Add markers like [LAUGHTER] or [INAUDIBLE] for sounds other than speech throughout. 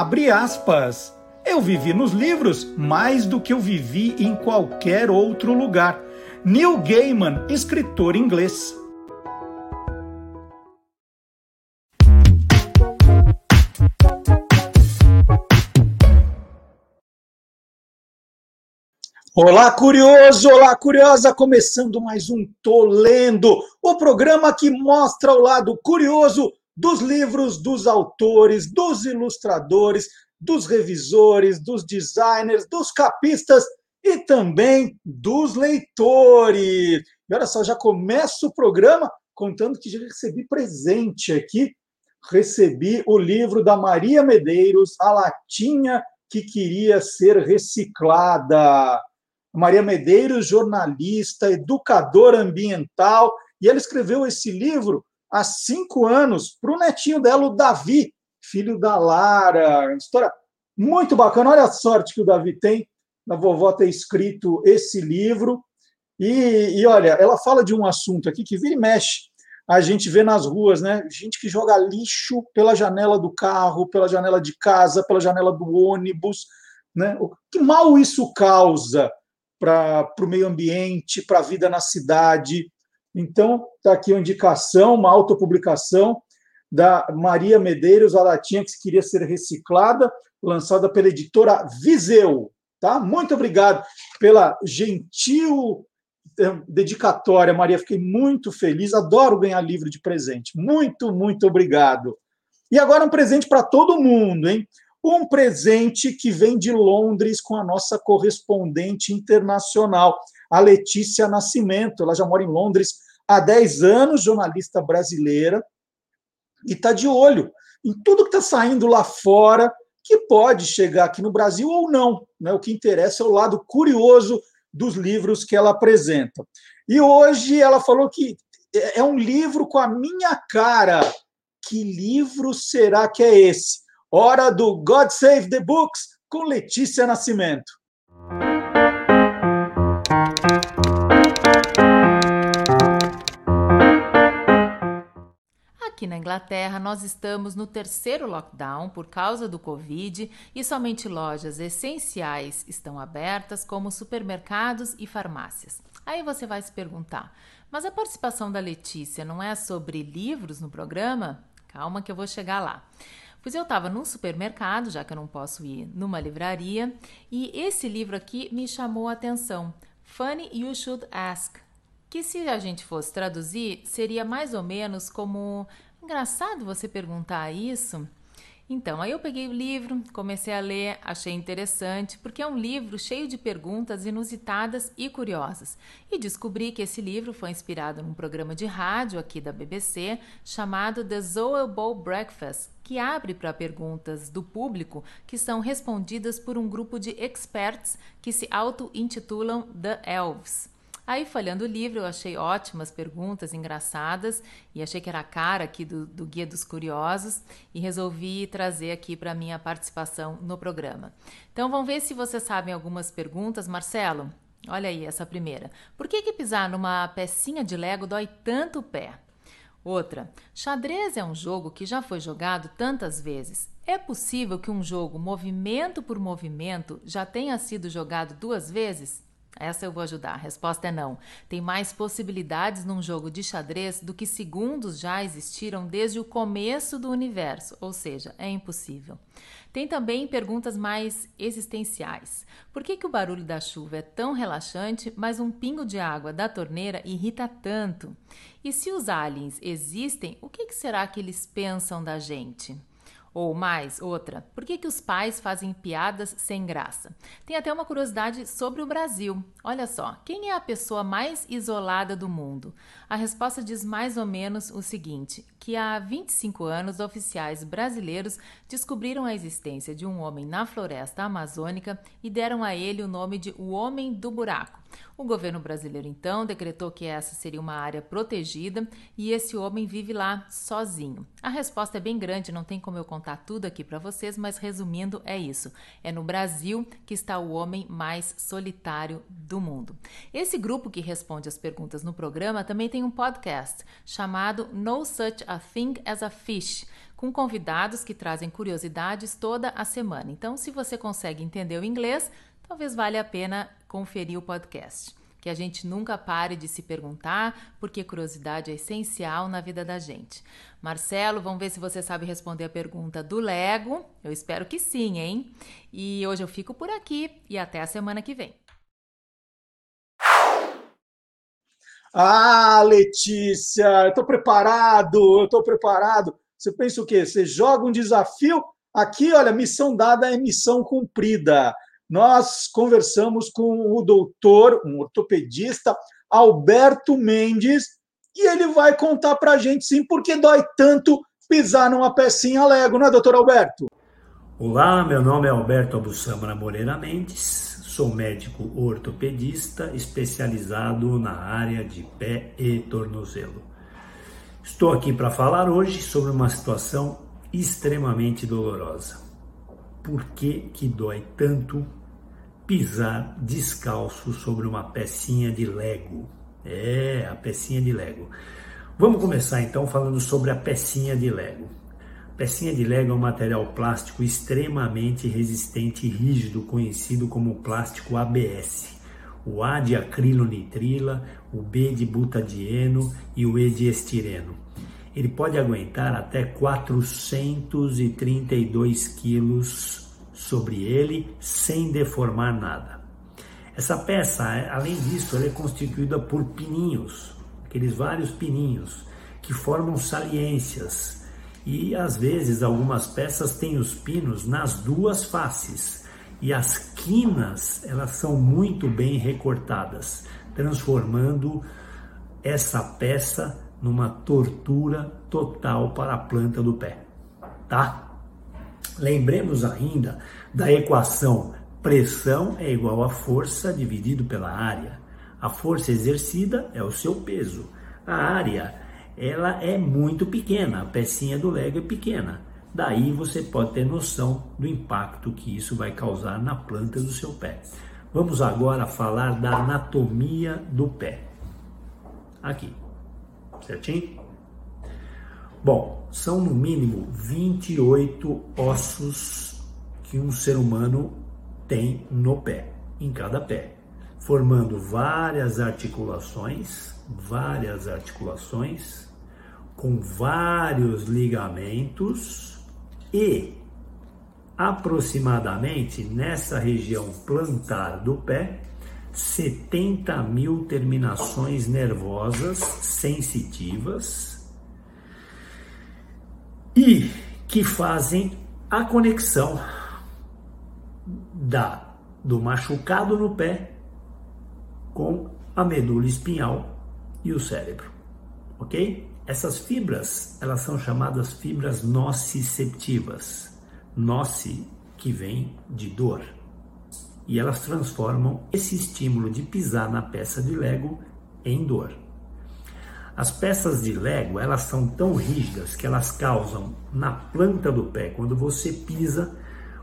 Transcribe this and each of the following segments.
Abre aspas. Eu vivi nos livros mais do que eu vivi em qualquer outro lugar. Neil Gaiman, escritor inglês. Olá, curioso! Olá, curiosa! Começando mais um Tô Lendo, o programa que mostra o lado curioso dos livros, dos autores, dos ilustradores, dos revisores, dos designers, dos capistas e também dos leitores. E olha só, já começo o programa contando que já recebi presente aqui. Recebi o livro da Maria Medeiros, A Latinha que Queria Ser Reciclada. Maria Medeiros, jornalista, educadora ambiental, e ela escreveu esse livro há cinco anos para o netinho dela, o Davi, filho da Lara. História muito bacana. Olha a sorte que o Davi tem na vovó ter escrito esse livro. E, e, olha, ela fala de um assunto aqui que vira e mexe. A gente vê nas ruas, né? Gente que joga lixo pela janela do carro, pela janela de casa, pela janela do ônibus. Né? O que mal isso causa para o meio ambiente, para a vida na cidade. Então, está aqui uma indicação, uma autopublicação da Maria Medeiros, a latinha que queria ser reciclada, lançada pela editora Viseu. Tá? Muito obrigado pela gentil eh, dedicatória, Maria. Fiquei muito feliz. Adoro ganhar livro de presente. Muito, muito obrigado. E agora um presente para todo mundo, hein? Um presente que vem de Londres com a nossa correspondente internacional, a Letícia Nascimento. Ela já mora em Londres há 10 anos, jornalista brasileira, e está de olho em tudo que está saindo lá fora, que pode chegar aqui no Brasil ou não. Né? O que interessa é o lado curioso dos livros que ela apresenta. E hoje ela falou que é um livro com a minha cara. Que livro será que é esse? Hora do God Save the Books com Letícia Nascimento. Aqui na Inglaterra, nós estamos no terceiro lockdown por causa do Covid e somente lojas essenciais estão abertas, como supermercados e farmácias. Aí você vai se perguntar: mas a participação da Letícia não é sobre livros no programa? Calma que eu vou chegar lá. Pois eu estava num supermercado, já que eu não posso ir numa livraria, e esse livro aqui me chamou a atenção. Funny You Should Ask. Que se a gente fosse traduzir, seria mais ou menos como engraçado você perguntar isso. Então, aí eu peguei o livro, comecei a ler, achei interessante, porque é um livro cheio de perguntas inusitadas e curiosas. E descobri que esse livro foi inspirado num programa de rádio aqui da BBC chamado The Zoe Bowl Breakfast, que abre para perguntas do público que são respondidas por um grupo de experts que se auto-intitulam The Elves. Aí, folhando o livro, eu achei ótimas perguntas, engraçadas, e achei que era a cara aqui do, do Guia dos Curiosos, e resolvi trazer aqui para minha participação no programa. Então, vamos ver se vocês sabem algumas perguntas. Marcelo, olha aí essa primeira. Por que, que pisar numa pecinha de Lego dói tanto o pé? Outra, xadrez é um jogo que já foi jogado tantas vezes. É possível que um jogo, movimento por movimento, já tenha sido jogado duas vezes? Essa eu vou ajudar. A resposta é não. Tem mais possibilidades num jogo de xadrez do que segundos já existiram desde o começo do universo, ou seja, é impossível. Tem também perguntas mais existenciais. Por que, que o barulho da chuva é tão relaxante, mas um pingo de água da torneira irrita tanto? E se os aliens existem, o que, que será que eles pensam da gente? Ou mais, outra, por que, que os pais fazem piadas sem graça? Tem até uma curiosidade sobre o Brasil. Olha só, quem é a pessoa mais isolada do mundo? A resposta diz mais ou menos o seguinte: que há 25 anos, oficiais brasileiros descobriram a existência de um homem na floresta amazônica e deram a ele o nome de o Homem do Buraco. O governo brasileiro então decretou que essa seria uma área protegida e esse homem vive lá sozinho. A resposta é bem grande, não tem como eu contar tudo aqui para vocês, mas resumindo, é isso. É no Brasil que está o homem mais solitário do mundo. Esse grupo que responde as perguntas no programa também tem um podcast chamado No Such a Thing as a Fish com convidados que trazem curiosidades toda a semana. Então, se você consegue entender o inglês, talvez valha a pena conferir o podcast. Que a gente nunca pare de se perguntar, porque curiosidade é essencial na vida da gente. Marcelo, vamos ver se você sabe responder a pergunta do Lego. Eu espero que sim, hein? E hoje eu fico por aqui e até a semana que vem. Ah, Letícia, eu estou preparado, eu estou preparado. Você pensa o quê? Você joga um desafio, aqui, olha, missão dada é missão cumprida. Nós conversamos com o doutor, um ortopedista, Alberto Mendes, e ele vai contar para a gente, sim, por que dói tanto pisar numa pecinha Lego, né, doutor Alberto? Olá, meu nome é Alberto Abussamra Moreira Mendes, sou médico ortopedista especializado na área de pé e tornozelo. Estou aqui para falar hoje sobre uma situação extremamente dolorosa. Por que, que dói tanto pisar descalço sobre uma pecinha de Lego? É, a pecinha de Lego. Vamos começar então falando sobre a pecinha de Lego. A pecinha de Lego é um material plástico extremamente resistente e rígido, conhecido como plástico ABS o A de acrilonitrila, o B de butadieno e o E de estireno. Ele pode aguentar até 432 quilos sobre ele sem deformar nada. Essa peça, além disso, é constituída por pininhos, aqueles vários pininhos que formam saliências e às vezes algumas peças têm os pinos nas duas faces e as quinas elas são muito bem recortadas, transformando essa peça numa tortura total para a planta do pé, tá? Lembremos ainda da equação pressão é igual a força dividido pela área. A força exercida é o seu peso. A área, ela é muito pequena, a pecinha do Lego é pequena. Daí você pode ter noção do impacto que isso vai causar na planta do seu pé. Vamos agora falar da anatomia do pé. Aqui, certinho? Bom, são no mínimo 28 ossos que um ser humano tem no pé, em cada pé, formando várias articulações, várias articulações com vários ligamentos e aproximadamente nessa região plantar do pé 70 mil terminações nervosas sensitivas e que fazem a conexão da do machucado no pé com a medula espinhal e o cérebro, ok? Essas fibras, elas são chamadas fibras nociceptivas. Noce que vem de dor. E elas transformam esse estímulo de pisar na peça de Lego em dor. As peças de Lego, elas são tão rígidas que elas causam na planta do pé, quando você pisa,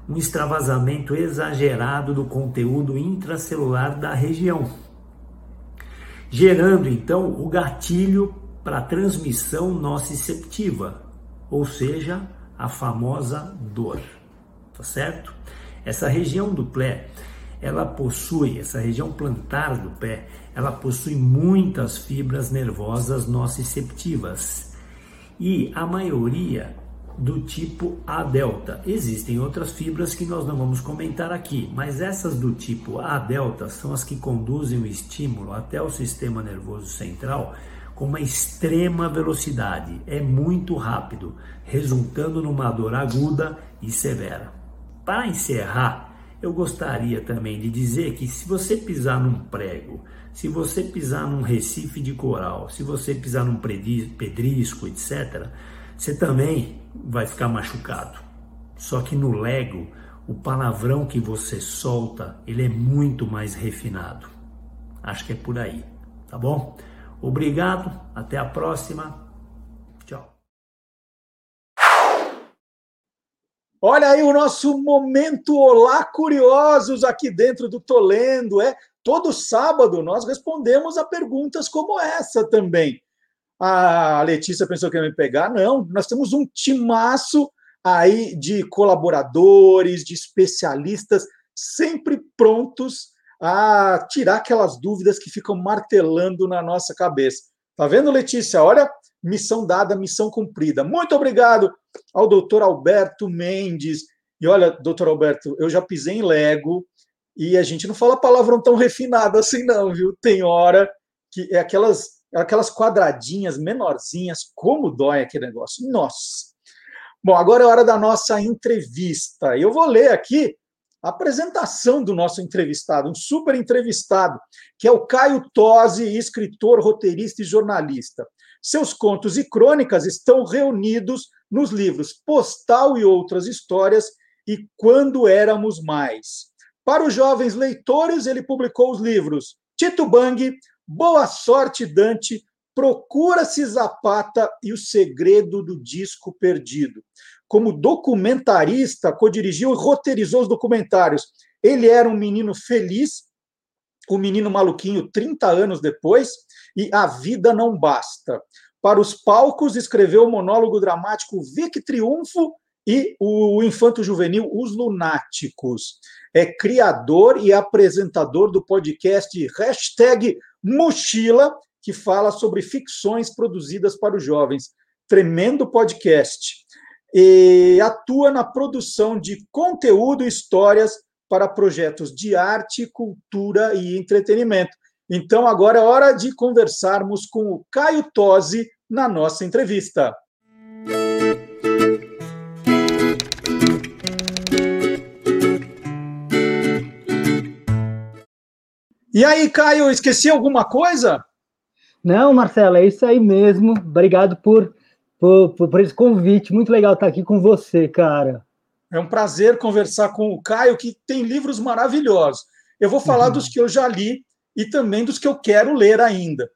um extravasamento exagerado do conteúdo intracelular da região, gerando então o gatilho para transmissão nociceptiva, ou seja, a famosa dor, tá certo? Essa região do pé, ela possui, essa região plantar do pé, ela possui muitas fibras nervosas nociceptivas e a maioria do tipo A delta. Existem outras fibras que nós não vamos comentar aqui, mas essas do tipo A delta são as que conduzem o estímulo até o sistema nervoso central com uma extrema velocidade, é muito rápido, resultando numa dor aguda e severa. Para encerrar, eu gostaria também de dizer que se você pisar num prego, se você pisar num recife de coral, se você pisar num pedrisco, etc., você também vai ficar machucado. Só que no Lego, o palavrão que você solta, ele é muito mais refinado. Acho que é por aí, tá bom? Obrigado, até a próxima. Tchau. Olha aí o nosso momento Olá Curiosos aqui dentro do Tolendo. É todo sábado nós respondemos a perguntas como essa também. A Letícia pensou que ia me pegar? Não, nós temos um timaço aí de colaboradores, de especialistas, sempre prontos a tirar aquelas dúvidas que ficam martelando na nossa cabeça. Tá vendo, Letícia? Olha, missão dada, missão cumprida. Muito obrigado ao doutor Alberto Mendes. E olha, doutor Alberto, eu já pisei em Lego e a gente não fala palavrão tão refinado assim, não, viu? Tem hora que é aquelas, aquelas quadradinhas menorzinhas, como dói aquele negócio. Nossa! Bom, agora é hora da nossa entrevista. Eu vou ler aqui a apresentação do nosso entrevistado, um super entrevistado, que é o Caio Tosi, escritor, roteirista e jornalista. Seus contos e crônicas estão reunidos nos livros Postal e Outras Histórias e Quando Éramos Mais. Para os jovens leitores, ele publicou os livros Tito Bang, Boa Sorte Dante, Procura-se Zapata e O Segredo do Disco Perdido. Como documentarista, co-dirigiu e roteirizou os documentários. Ele era um menino feliz, o um menino maluquinho 30 anos depois, e A Vida Não Basta. Para os palcos, escreveu o monólogo dramático Vic Triunfo e o infanto juvenil Os Lunáticos. É criador e apresentador do podcast Hashtag Mochila, que fala sobre ficções produzidas para os jovens. Tremendo podcast. E atua na produção de conteúdo e histórias para projetos de arte, cultura e entretenimento. Então, agora é hora de conversarmos com o Caio Tosi na nossa entrevista. E aí, Caio, esqueci alguma coisa? Não, Marcelo, é isso aí mesmo. Obrigado por, por, por, esse convite. Muito legal estar aqui com você, cara. É um prazer conversar com o Caio, que tem livros maravilhosos. Eu vou falar uhum. dos que eu já li e também dos que eu quero ler ainda.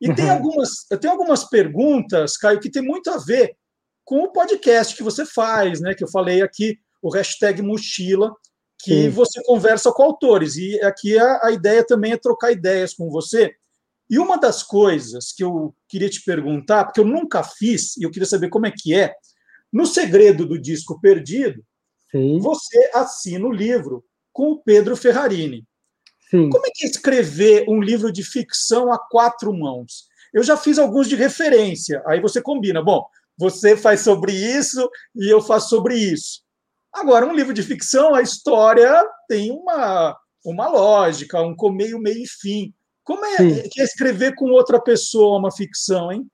E tem uhum. algumas, eu tenho algumas perguntas, Caio, que tem muito a ver com o podcast que você faz, né? Que eu falei aqui, o hashtag Mochila, que Sim. você conversa com autores. E aqui a, a ideia também é trocar ideias com você. E uma das coisas que eu queria te perguntar, porque eu nunca fiz, e eu queria saber como é que é, no Segredo do Disco Perdido, Sim. você assina o livro com o Pedro Ferrarini. Sim. Como é que é escrever um livro de ficção a quatro mãos? Eu já fiz alguns de referência, aí você combina. Bom, você faz sobre isso e eu faço sobre isso. Agora, um livro de ficção, a história tem uma, uma lógica, um começo, meio e fim. Como é Sim. que é escrever com outra pessoa uma ficção, hein?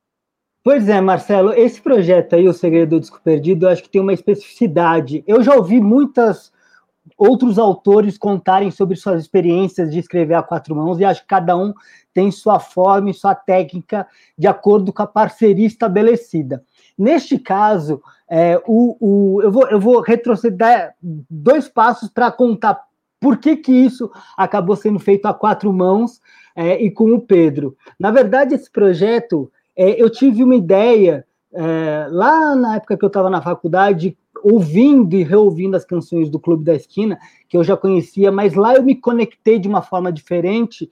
Pois é, Marcelo, esse projeto aí, O Segredo do Disco Perdido, eu acho que tem uma especificidade. Eu já ouvi muitas outros autores contarem sobre suas experiências de escrever a quatro mãos, e acho que cada um tem sua forma e sua técnica de acordo com a parceria estabelecida. Neste caso, é, o, o, eu, vou, eu vou retroceder dois passos para contar por que, que isso acabou sendo feito a quatro mãos é, e com o Pedro. Na verdade, esse projeto, é, eu tive uma ideia é, lá na época que eu estava na faculdade, ouvindo e reouvindo as canções do Clube da Esquina, que eu já conhecia, mas lá eu me conectei de uma forma diferente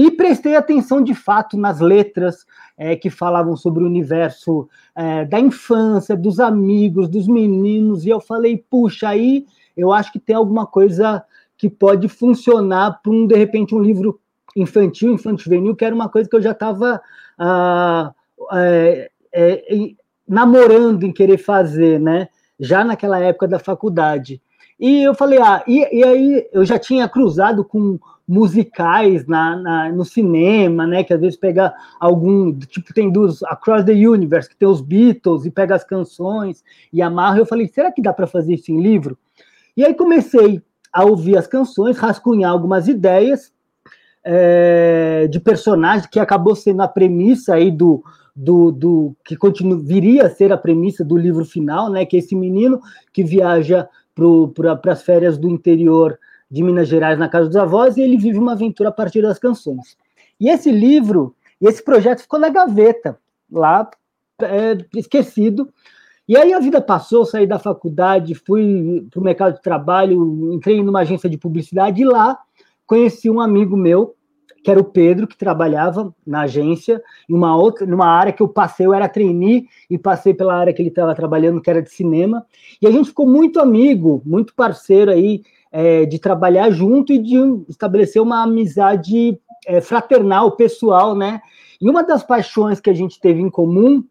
e prestei atenção de fato nas letras é, que falavam sobre o universo é, da infância, dos amigos, dos meninos, e eu falei, puxa, aí eu acho que tem alguma coisa que pode funcionar para um, de repente, um livro infantil, infantil juvenil, que era uma coisa que eu já estava ah, é, é, namorando em querer fazer, né? já naquela época da faculdade. E eu falei, ah, e, e aí eu já tinha cruzado com musicais na, na, no cinema, né? Que às vezes pega algum, tipo, tem dos Across the Universe, que tem os Beatles e pega as canções e amarra. Eu falei, será que dá para fazer isso em livro? E aí comecei a ouvir as canções, rascunhar algumas ideias é, de personagens que acabou sendo a premissa aí do, do, do que continu, viria a ser a premissa do livro final, né? Que é esse menino que viaja para as férias do interior de Minas Gerais na casa dos avós e ele vive uma aventura a partir das canções. E esse livro, esse projeto ficou na gaveta, lá, é, esquecido. E aí a vida passou, saí da faculdade, fui para o mercado de trabalho, entrei numa agência de publicidade e lá conheci um amigo meu, que era o Pedro, que trabalhava na agência, em uma outra, numa área que eu passei, eu era trainee e passei pela área que ele estava trabalhando, que era de cinema. E a gente ficou muito amigo, muito parceiro aí, é, de trabalhar junto e de estabelecer uma amizade é, fraternal, pessoal, né? E uma das paixões que a gente teve em comum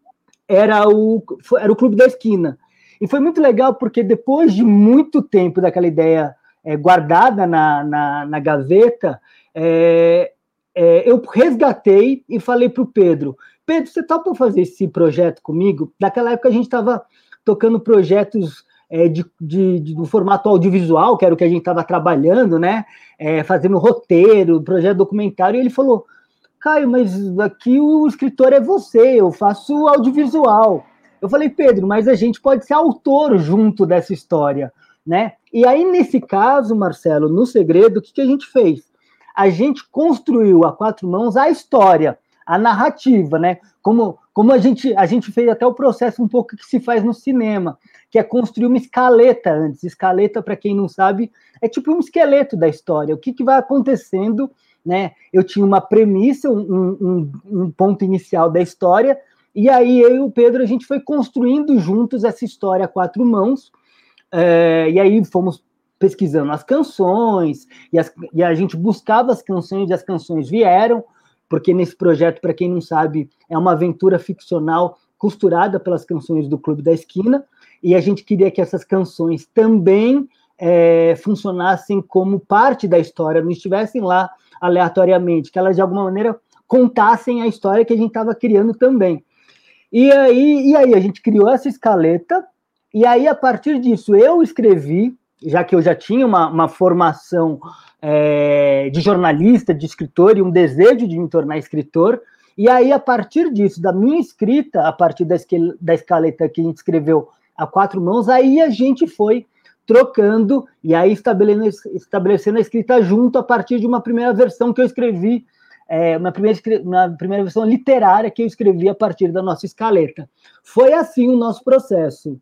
era o, era o Clube da Esquina. E foi muito legal porque depois de muito tempo daquela ideia é, guardada na, na, na gaveta, é, é, eu resgatei e falei para o Pedro: Pedro, você topa fazer esse projeto comigo? Naquela época a gente estava tocando projetos é, de, de, de, do formato audiovisual, que era o que a gente estava trabalhando, né? É, fazendo roteiro, projeto documentário, e ele falou: Caio, mas aqui o escritor é você, eu faço audiovisual. Eu falei, Pedro, mas a gente pode ser autor junto dessa história, né? E aí, nesse caso, Marcelo, no segredo, o que, que a gente fez? A gente construiu a quatro mãos a história, a narrativa, né? Como, como a, gente, a gente fez até o processo um pouco que se faz no cinema, que é construir uma escaleta antes. Escaleta, para quem não sabe, é tipo um esqueleto da história. O que, que vai acontecendo né? Eu tinha uma premissa, um, um, um, ponto inicial da história, e aí eu e o Pedro a gente foi construindo juntos essa história a quatro mãos, é, e aí fomos pesquisando as canções, e, as, e a gente buscava as canções, e as canções vieram, porque nesse projeto, para quem não sabe, é uma aventura ficcional costurada pelas canções do Clube da Esquina, e a gente queria que essas canções também é, funcionassem como parte da história, não estivessem lá aleatoriamente, que elas de alguma maneira contassem a história que a gente estava criando também. E aí, e aí a gente criou essa escaleta, e aí a partir disso eu escrevi, já que eu já tinha uma, uma formação é, de jornalista, de escritor e um desejo de me tornar escritor, e aí a partir disso, da minha escrita, a partir da, da escaleta que a gente escreveu a quatro mãos, aí a gente foi trocando e aí estabelecendo, estabelecendo a escrita junto a partir de uma primeira versão que eu escrevi, é, uma, primeira, uma primeira versão literária que eu escrevi a partir da nossa escaleta. Foi assim o nosso processo.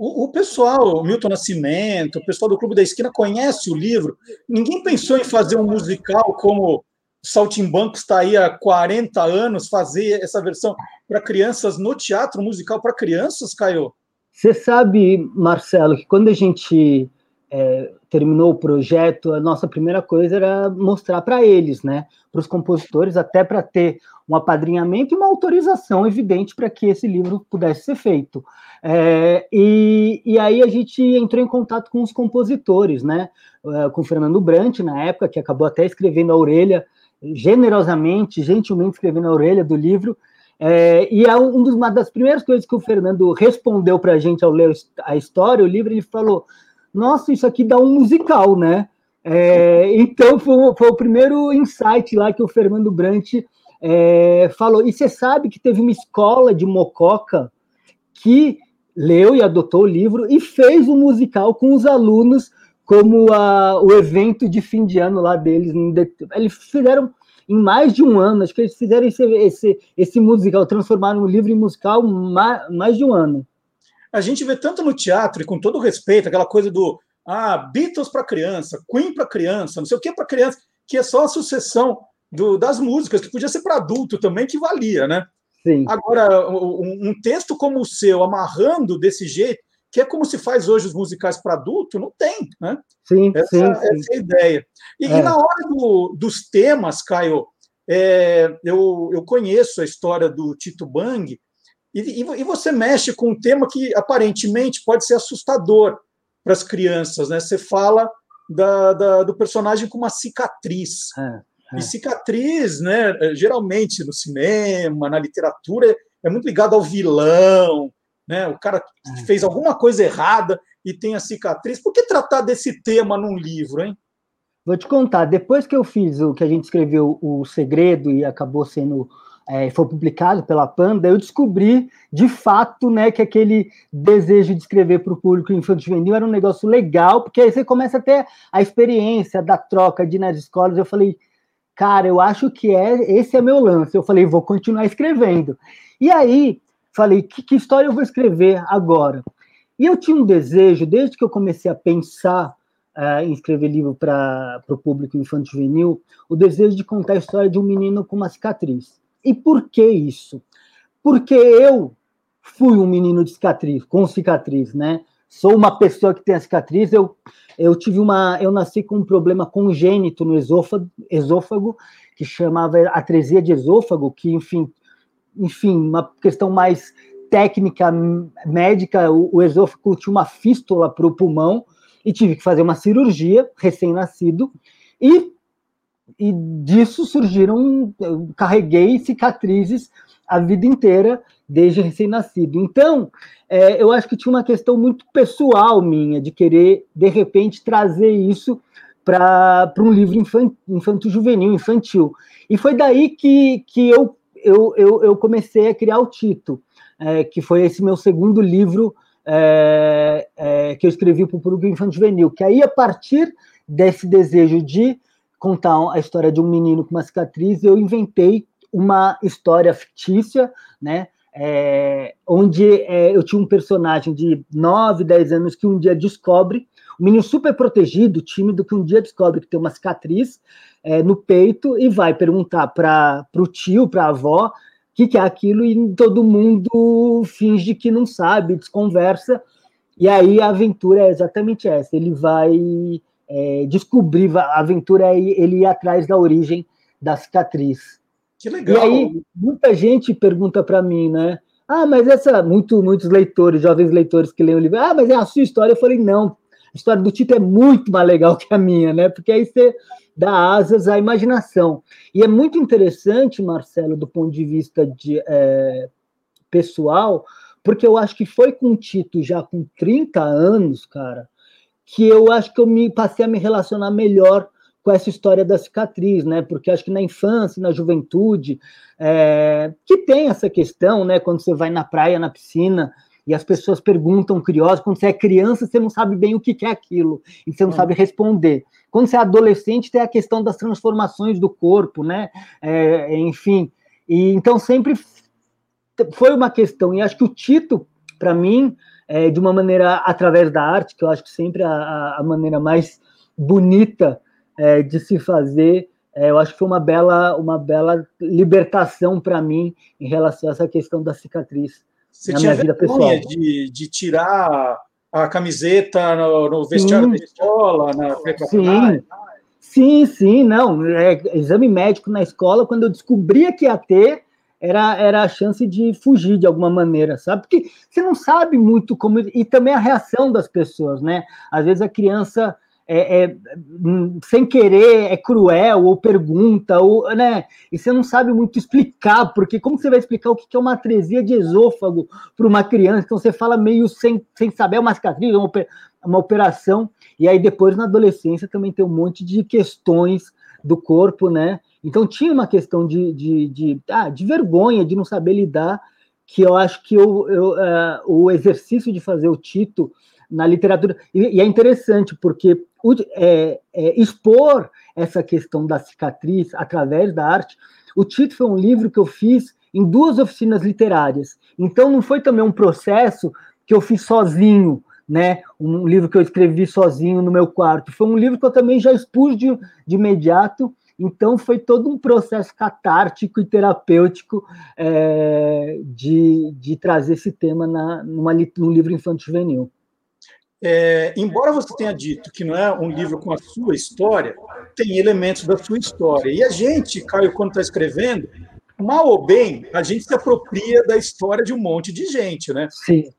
O, pessoal, o Milton Nascimento, o pessoal do Clube da Esquina conhece o livro. Ninguém pensou em fazer um musical como Saltimbanco está aí há 40 anos, fazer essa versão para crianças no teatro musical para crianças, Caio? Você sabe, Marcelo, que quando a gente é, terminou o projeto, a nossa primeira coisa era mostrar para eles, né, para os compositores, até para ter um apadrinhamento e uma autorização evidente para que esse livro pudesse ser feito. É, e, e, aí a gente entrou em contato com os compositores, né, é, com o Fernando Brant, na época, que acabou até escrevendo a orelha, generosamente, gentilmente escrevendo a orelha do livro, é, e é um dos, uma das primeiras coisas que o Fernando respondeu para a gente ao ler a história, o livro, ele falou: Nossa, isso aqui dá um musical, né? É, então foi, foi, o primeiro insight lá que o Fernando Brant é, falou. E você sabe que teve uma escola de Mococa que leu e adotou o livro e fez um musical com os alunos como a, o evento de fim de ano lá deles. Eles fizeram em mais de um ano. Acho que eles fizeram esse, esse, esse musical, transformaram o livro em musical mais, mais de um ano. A gente vê tanto no teatro, e com todo respeito, aquela coisa do ah, Beatles para criança, Queen para criança, não sei o que para criança, que é só a sucessão do, das músicas, que podia ser para adulto também, que valia, né? Sim. Agora, um, um texto como o seu, amarrando desse jeito, que é como se faz hoje os musicais para adulto, não tem, né? Sim, essa, sim, essa é a ideia. E, é. e na hora do, dos temas, Caio, é, eu, eu conheço a história do Tito Bang, e, e, você mexe com um tema que aparentemente pode ser assustador para as crianças, né? Você fala da, da, do personagem com uma cicatriz. É, é. E cicatriz, né, geralmente no cinema, na literatura, é muito ligado ao vilão, né? O cara é. fez alguma coisa errada e tem a cicatriz. Por que tratar desse tema num livro, hein? Vou te contar, depois que eu fiz o que a gente escreveu, O Segredo, e acabou sendo, é, foi publicado pela Panda, eu descobri, de fato, né, que aquele desejo de escrever para o público infantil juvenil era um negócio legal, porque aí você começa a ter a experiência da troca de ir nas escolas. Eu falei, cara, eu acho que é esse é meu lance. Eu falei, vou continuar escrevendo. E aí, falei, que, que história eu vou escrever agora? E eu tinha um desejo, desde que eu comecei a pensar uh, em escrever livro para o público infantil juvenil, o desejo de contar a história de um menino com uma cicatriz. E por que isso? Porque eu fui um menino de cicatriz, com cicatriz, né? Sou uma pessoa que tem a cicatriz, eu, eu tive uma, eu nasci com um problema congênito no esôfago, esôfago que chamava atresia de esôfago, que enfim, enfim, uma questão mais técnica médica, o, o esôfago tinha uma fístula para o pulmão e tive que fazer uma cirurgia recém-nascido e, e disso surgiram, carreguei cicatrizes a vida inteira desde recém-nascido. Então, é, eu acho que tinha uma questão muito pessoal minha de querer de repente trazer isso para um livro infanto-juvenil, infantil. E foi daí que, que eu, eu, eu, eu comecei a criar o Tito é, que foi esse meu segundo livro é, é, que eu escrevi para o público infantil juvenil, que aí, a partir desse desejo de contar a história de um menino com uma cicatriz, eu inventei uma história fictícia, né? É, onde é, eu tinha um personagem de 9, 10 anos que um dia descobre, um menino super protegido, tímido, que um dia descobre que tem uma cicatriz é, no peito e vai perguntar para o tio, para a avó, que, que é aquilo e todo mundo finge que não sabe, desconversa. E aí a aventura é exatamente essa: ele vai é, descobrir, a aventura é ele ir atrás da origem da cicatriz. Que legal! E aí muita gente pergunta para mim, né? Ah, mas essa. Muito, muitos leitores, jovens leitores que leem o livro, ah, mas é a sua história. Eu falei, não, a história do Tito é muito mais legal que a minha, né? Porque aí você dá asas à imaginação. E é muito interessante, Marcelo, do ponto de vista de, é, pessoal, porque eu acho que foi com o Tito já com 30 anos, cara, que eu acho que eu me passei a me relacionar melhor com essa história da cicatriz, né? Porque acho que na infância, na juventude, é, que tem essa questão, né? Quando você vai na praia, na piscina, e as pessoas perguntam curiosas, quando você é criança, você não sabe bem o que é aquilo, e você não sabe responder. Quando você é adolescente, tem a questão das transformações do corpo, né? É, enfim, e então sempre foi uma questão, e acho que o Tito, para mim, é, de uma maneira através da arte, que eu acho que sempre a, a maneira mais bonita é, de se fazer, é, eu acho que foi uma bela, uma bela libertação para mim em relação a essa questão da cicatriz. Você na tinha minha vida pessoal. De, de tirar a camiseta no, no vestiário sim. da escola, na sim. sim, sim, não. É, exame médico na escola, quando eu descobria que ia ter, era, era a chance de fugir de alguma maneira, sabe? Porque você não sabe muito como. E também a reação das pessoas, né? Às vezes a criança é, é, sem querer é cruel ou pergunta ou né? E você não sabe muito explicar porque como você vai explicar o que é uma atresia de esôfago para uma criança? Então você fala meio sem, sem saber é uma cicatriz uma, uma operação. E aí depois na adolescência também tem um monte de questões do corpo né? Então tinha uma questão de, de, de, ah, de vergonha de não saber lidar que eu acho que eu, eu uh, o exercício de fazer o Tito na literatura. E, e é interessante, porque é, é, expor essa questão da cicatriz através da arte. O Tito foi um livro que eu fiz em duas oficinas literárias. Então, não foi também um processo que eu fiz sozinho, né? Um livro que eu escrevi sozinho no meu quarto. Foi um livro que eu também já expus de, de imediato. Então, foi todo um processo catártico e terapêutico é, de, de trazer esse tema na, numa, num livro infantil juvenil. É, embora você tenha dito que não é um livro com a sua história, tem elementos da sua história. E a gente, Caio, quando está escrevendo, mal ou bem, a gente se apropria da história de um monte de gente, né? Sim.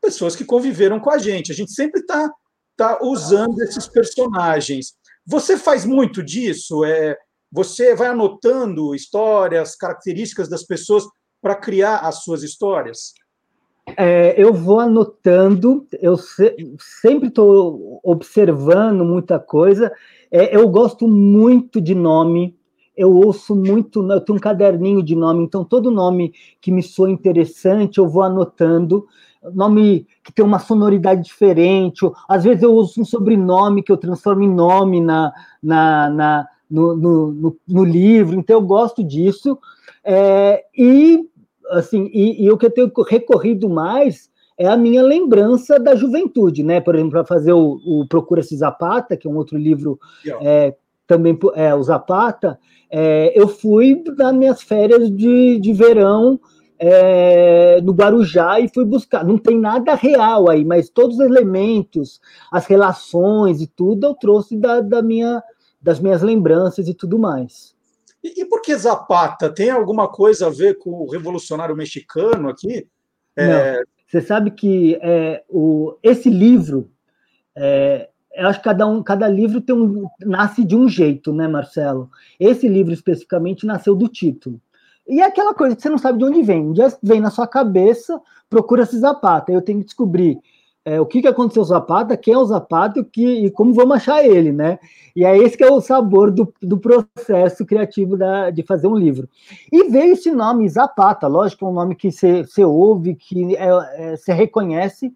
Pessoas que conviveram com a gente. A gente sempre está tá usando esses personagens. Você faz muito disso? É, você vai anotando histórias, características das pessoas para criar as suas histórias? É, eu vou anotando, eu se, sempre estou observando muita coisa. É, eu gosto muito de nome, eu ouço muito, eu tenho um caderninho de nome, então todo nome que me soa interessante eu vou anotando. Nome que tem uma sonoridade diferente, ou, às vezes eu uso um sobrenome que eu transformo em nome na, na, na no, no, no, no livro, então eu gosto disso. É, e assim, e, e, o que eu tenho recorrido mais é a minha lembrança da juventude, né? Por exemplo, para fazer o, o Procura-se Zapata, que é um outro livro é, também é o Zapata, é, eu fui nas minhas férias de, de verão é, no Guarujá e fui buscar. Não tem nada real aí, mas todos os elementos, as relações e tudo eu trouxe da, da minha, das minhas lembranças e tudo mais. E, e por que Zapata? Tem alguma coisa a ver com o revolucionário mexicano aqui? É... Você sabe que é, o, esse livro, é, eu acho que cada, um, cada livro tem um, nasce de um jeito, né, Marcelo? Esse livro especificamente nasceu do título. E é aquela coisa que você não sabe de onde vem. Um dia vem na sua cabeça, procura-se Zapata. Eu tenho que descobrir é, o que, que aconteceu com o Zapata, quem é o Zapata que, e como vamos achar ele, né? E é esse que é o sabor do, do processo criativo da, de fazer um livro. E veio esse nome, Zapata, lógico, é um nome que você ouve, que você é, é, reconhece,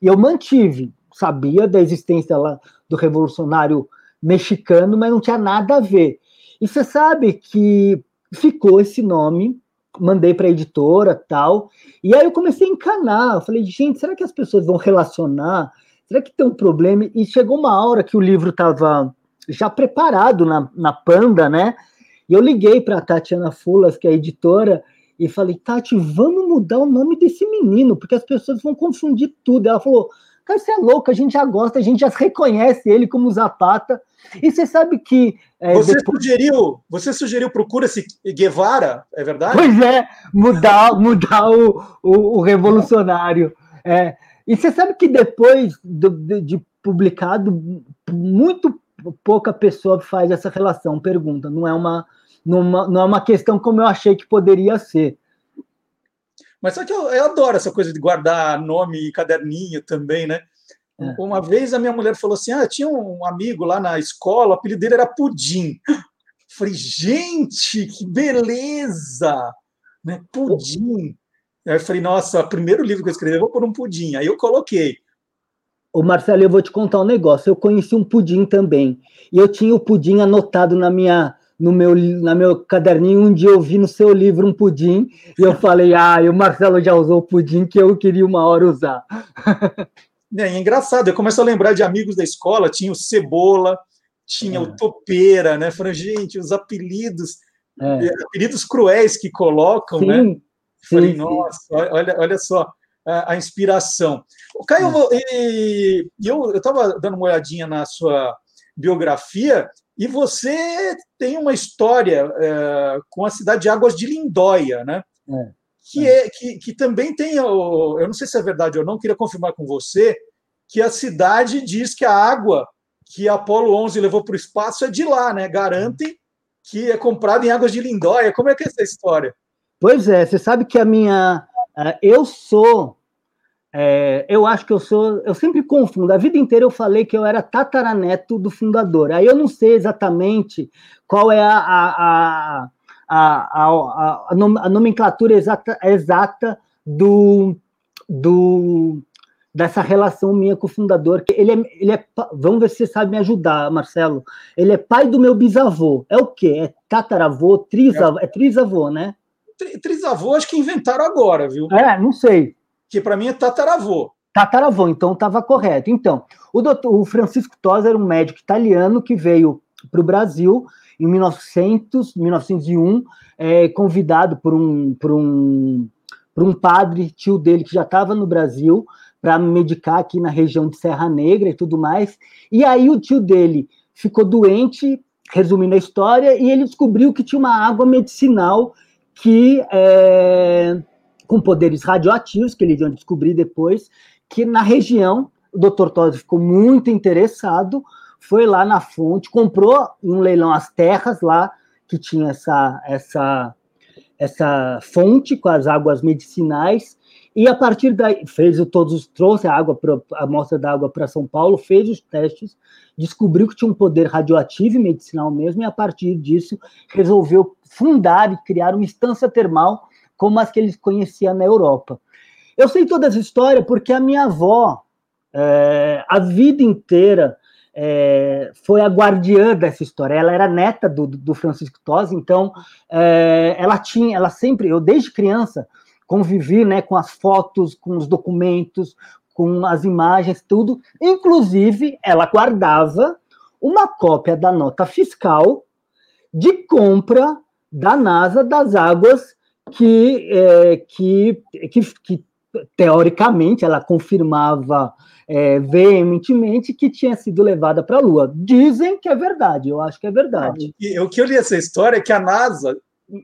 e eu mantive. Sabia da existência lá do revolucionário mexicano, mas não tinha nada a ver. E você sabe que ficou esse nome mandei para a editora tal. E aí eu comecei a encanar. Eu falei, gente, será que as pessoas vão relacionar? Será que tem um problema? E chegou uma hora que o livro estava já preparado na, na Panda, né? E eu liguei para a Tatiana Fulas, que é a editora, e falei, Tati, vamos mudar o nome desse menino, porque as pessoas vão confundir tudo. Ela falou, cara, você é louco, a gente já gosta, a gente já reconhece ele como Zapata. E você sabe que. É, você, depois... sugeriu, você sugeriu Procura-se Guevara, é verdade? Pois é, mudar, mudar o, o, o revolucionário. É. E você sabe que depois do, de, de publicado, muito pouca pessoa faz essa relação, pergunta. Não é uma, numa, não é uma questão como eu achei que poderia ser. Mas só que eu, eu adoro essa coisa de guardar nome e caderninho também, né? É. Uma vez a minha mulher falou assim: ah, tinha um amigo lá na escola, o apelido dele era Pudim. Falei, gente, que beleza! Né? Pudim. Aí eu falei, nossa, primeiro livro que eu escrevi, eu vou pôr um pudim. Aí eu coloquei. O Marcelo, eu vou te contar um negócio. Eu conheci um pudim também. E eu tinha o pudim anotado na minha, no meu, na meu caderninho. Um dia eu vi no seu livro um pudim e eu falei, [LAUGHS] ah, o Marcelo já usou o pudim que eu queria uma hora usar. [LAUGHS] É, é engraçado, eu começo a lembrar de amigos da escola, tinha o Cebola, tinha é. o Topeira, né? Falei, gente, os apelidos, é. é. apelidos cruéis que colocam, sim, né? Falei, sim, nossa, sim. Olha, olha só a, a inspiração. O Caio, e, eu estava dando uma olhadinha na sua biografia e você tem uma história é, com a cidade de Águas de Lindóia, né? É que, é, que, que também tem, eu não sei se é verdade ou não, queria confirmar com você, que a cidade diz que a água que a Apolo 11 levou para o espaço é de lá, né? Garantem que é comprada em águas de Lindóia. Como é que é essa história? Pois é, você sabe que a minha. Eu sou. É, eu acho que eu sou. Eu sempre confundo. A vida inteira eu falei que eu era tataraneto do fundador. Aí eu não sei exatamente qual é a, a, a a, nomenclatura exata, exata do, do, dessa relação minha com o fundador. Ele é, ele é, vamos ver se você sabe me ajudar, Marcelo. Ele é pai do meu bisavô. É o quê? É tataravô, trisavô, é, é trisavô, né? Trisavô acho que inventaram agora, viu? É, não sei. Que para mim é tataravô. Tataravô, então estava correto. Então, o, doutor, o Francisco Tosa era um médico italiano que veio para o Brasil em 1900, 1901, é, convidado por um, por, um, por um padre, tio dele, que já estava no Brasil, para medicar aqui na região de Serra Negra e tudo mais. E aí o tio dele ficou doente, resumindo a história, e ele descobriu que tinha uma água medicinal que é, com poderes radioativos, que eles iam descobrir depois, que na região o Dr. Tosi ficou muito interessado, foi lá na fonte, comprou em um leilão as terras lá que tinha essa essa essa fonte com as águas medicinais e a partir daí fez todos trouxe a água pra, a amostra da água para São Paulo, fez os testes, descobriu que tinha um poder radioativo e medicinal mesmo e a partir disso resolveu fundar e criar uma estância termal como as que eles conheciam na Europa. Eu sei toda essa história porque a minha avó, é, a vida inteira, é, foi a guardiã dessa história. Ela era neta do, do Francisco Tosi, então é, ela tinha, ela sempre, eu desde criança convivi, né, com as fotos, com os documentos, com as imagens, tudo. Inclusive, ela guardava uma cópia da nota fiscal de compra da NASA das águas que, é, que, que, que, teoricamente ela confirmava é, veementemente que tinha sido levada para a Lua. Dizem que é verdade, eu acho que é verdade. o que eu li essa história é que a NASA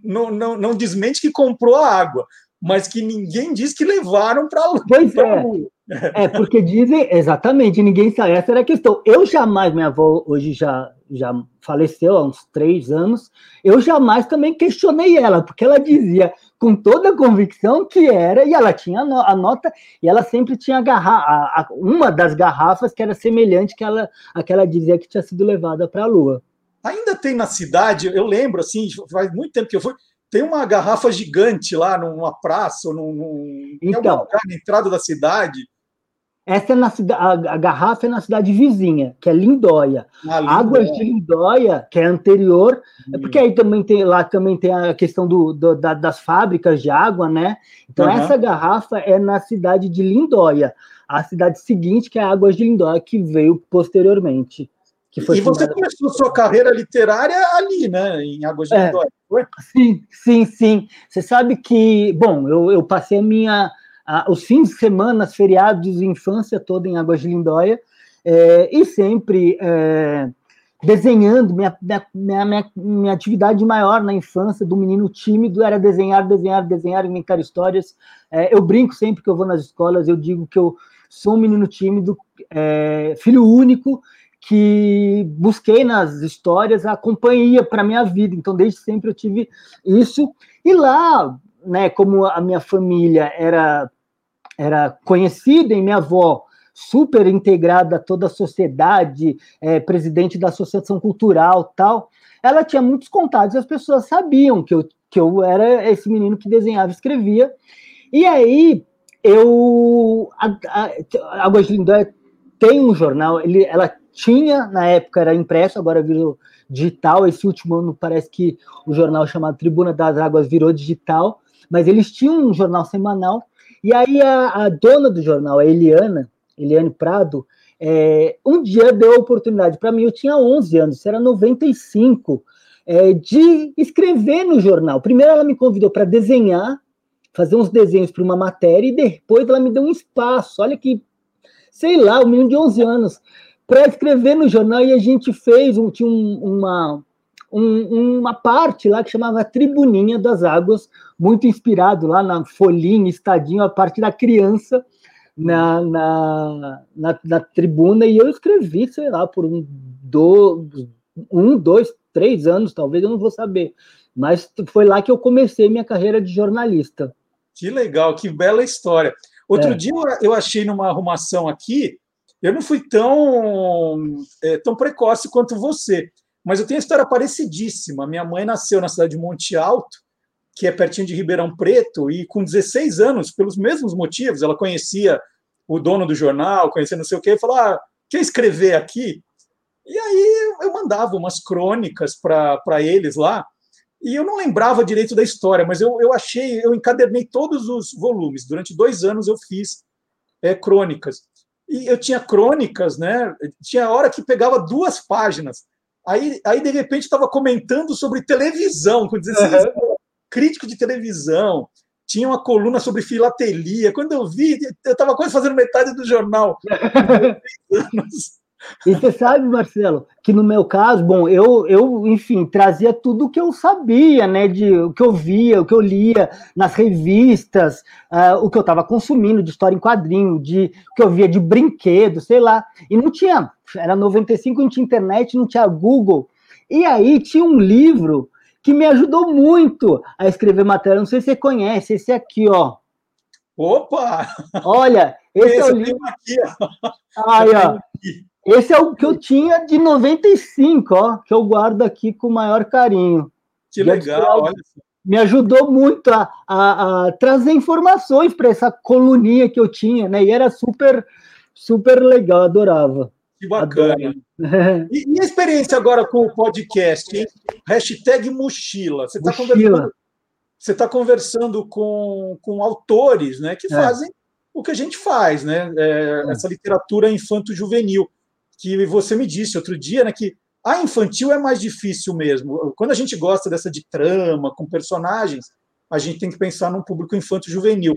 não, não, não desmente que comprou a água, mas que ninguém diz que levaram para a Lua. Pois é. É, porque dizem, exatamente, ninguém sabe. Essa era a questão. Eu jamais, minha avó hoje já, já faleceu há uns três anos, eu jamais também questionei ela, porque ela dizia com toda a convicção que era, e ela tinha a nota, e ela sempre tinha garra uma das garrafas que era semelhante que ela, a que ela dizia que tinha sido levada para a Lua. Ainda tem na cidade, eu lembro, assim, faz muito tempo que eu fui, tem uma garrafa gigante lá numa praça, ou num, então, lugar na entrada da cidade, essa é na cidade, a, garrafa é na cidade vizinha, que é Lindóia. Ah, Águas de Lindóia, que é anterior, hum. porque aí também tem lá também tem a questão do, do da, das fábricas de água, né? Então uhum. essa garrafa é na cidade de Lindóia. A cidade seguinte que é Águas de Lindóia, que veio posteriormente. E você começou sua carreira literária ali, né? Em Águas de é, Lindóia, foi? Sim, sim, sim. Você sabe que, bom, eu, eu passei a minha os fins de semana, as feriados de infância toda em Águas de Lindóia, é, e sempre é, desenhando. Minha, minha, minha, minha, atividade maior na infância do menino tímido era desenhar, desenhar, desenhar, inventar histórias. É, eu brinco sempre que eu vou nas escolas, eu digo que eu sou um menino tímido, é, filho único, que busquei nas histórias a companhia para minha vida. Então, desde sempre eu tive isso. E lá, né, como a minha família era era conhecida em minha avó, super integrada a toda a sociedade, é, presidente da associação cultural tal. Ela tinha muitos contatos, as pessoas sabiam que eu, que eu era esse menino que desenhava e escrevia. E aí, eu. A, a, a tem um jornal, ele, ela tinha, na época era impresso, agora virou digital. Esse último ano parece que o jornal chamado Tribuna das Águas virou digital, mas eles tinham um jornal semanal e aí a, a dona do jornal, a Eliana, Eliane Prado, é, um dia deu a oportunidade para mim, eu tinha 11 anos, isso era 95, é, de escrever no jornal. Primeiro ela me convidou para desenhar, fazer uns desenhos para uma matéria, e depois ela me deu um espaço, olha que, sei lá, um menino de 11 anos, para escrever no jornal, e a gente fez, um, tinha um, uma, um, uma parte lá que chamava Tribuninha das Águas, muito inspirado lá na folhinha, estadinho, a parte da criança na, na, na, na tribuna, e eu escrevi, sei lá, por um, do, um, dois, três anos, talvez, eu não vou saber. Mas foi lá que eu comecei minha carreira de jornalista. Que legal, que bela história. Outro é. dia eu achei numa arrumação aqui, eu não fui tão, é, tão precoce quanto você. Mas eu tenho uma história parecidíssima. Minha mãe nasceu na cidade de Monte Alto, que é pertinho de Ribeirão Preto, e com 16 anos, pelos mesmos motivos, ela conhecia o dono do jornal, conhecia não sei o quê, e falou: ah, quer escrever aqui? E aí eu mandava umas crônicas para eles lá, e eu não lembrava direito da história, mas eu, eu achei, eu encadernei todos os volumes. Durante dois anos eu fiz é, crônicas. E eu tinha crônicas, né? Tinha hora que pegava duas páginas. Aí, aí de repente, estava comentando sobre televisão, com 16 uhum. crítico de televisão. Tinha uma coluna sobre filatelia. Quando eu vi, eu estava quase fazendo metade do jornal. [LAUGHS] E você sabe, Marcelo, que no meu caso, bom, eu, eu enfim, trazia tudo o que eu sabia, né, de o que eu via, o que eu lia nas revistas, uh, o que eu estava consumindo de história em quadrinho, de o que eu via de brinquedo, sei lá. E não tinha, era 95, não tinha internet, não tinha Google. E aí tinha um livro que me ajudou muito a escrever matéria. Não sei se você conhece, esse aqui, ó. Opa! Olha, esse, esse é o livro. Aqui, ó. Aí, ó. Esse é o que eu tinha de 95, ó, que eu guardo aqui com o maior carinho. Que legal, olha Me ajudou muito a, a, a trazer informações para essa coluninha que eu tinha, né? E era super, super legal, adorava. Que bacana. E, e, a experiência agora com o podcast, hein? Hashtag mochila. Você está conversando, você tá conversando com, com autores né, que é. fazem o que a gente faz, né? É, é. Essa literatura infanto-juvenil. Que você me disse outro dia, né? Que a infantil é mais difícil mesmo. Quando a gente gosta dessa de trama, com personagens, a gente tem que pensar num público infanto-juvenil.